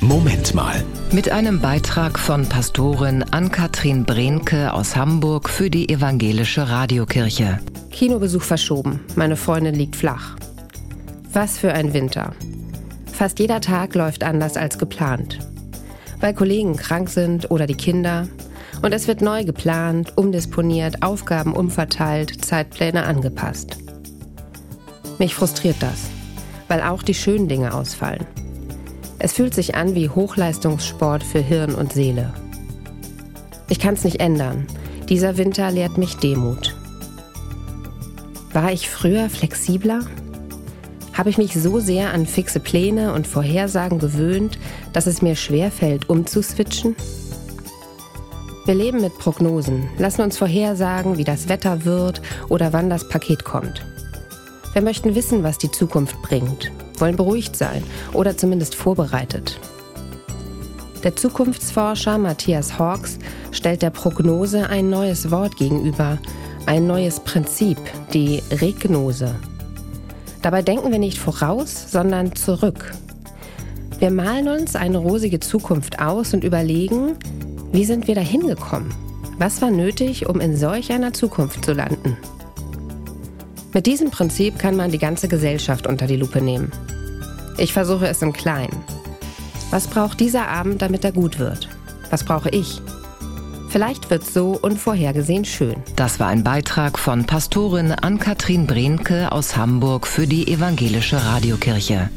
Moment mal. Mit einem Beitrag von Pastorin Ann-Kathrin Brehnke aus Hamburg für die Evangelische Radiokirche. Kinobesuch verschoben. Meine Freundin liegt flach. Was für ein Winter. Fast jeder Tag läuft anders als geplant. Weil Kollegen krank sind oder die Kinder. Und es wird neu geplant, umdisponiert, Aufgaben umverteilt, Zeitpläne angepasst. Mich frustriert das, weil auch die schönen Dinge ausfallen. Es fühlt sich an wie Hochleistungssport für Hirn und Seele. Ich kann es nicht ändern. Dieser Winter lehrt mich Demut. War ich früher flexibler? Habe ich mich so sehr an fixe Pläne und Vorhersagen gewöhnt, dass es mir schwerfällt, umzuswitchen? Wir leben mit Prognosen, lassen uns vorhersagen, wie das Wetter wird oder wann das Paket kommt. Wir möchten wissen, was die Zukunft bringt, wollen beruhigt sein oder zumindest vorbereitet. Der Zukunftsforscher Matthias Hawks stellt der Prognose ein neues Wort gegenüber, ein neues Prinzip, die Regnose. Dabei denken wir nicht voraus, sondern zurück. Wir malen uns eine rosige Zukunft aus und überlegen, wie sind wir dahin gekommen? Was war nötig, um in solch einer Zukunft zu landen? Mit diesem Prinzip kann man die ganze Gesellschaft unter die Lupe nehmen. Ich versuche es im Kleinen. Was braucht dieser Abend, damit er gut wird? Was brauche ich? Vielleicht wird so unvorhergesehen schön. Das war ein Beitrag von Pastorin Ann-Kathrin Brehnke aus Hamburg für die Evangelische Radiokirche.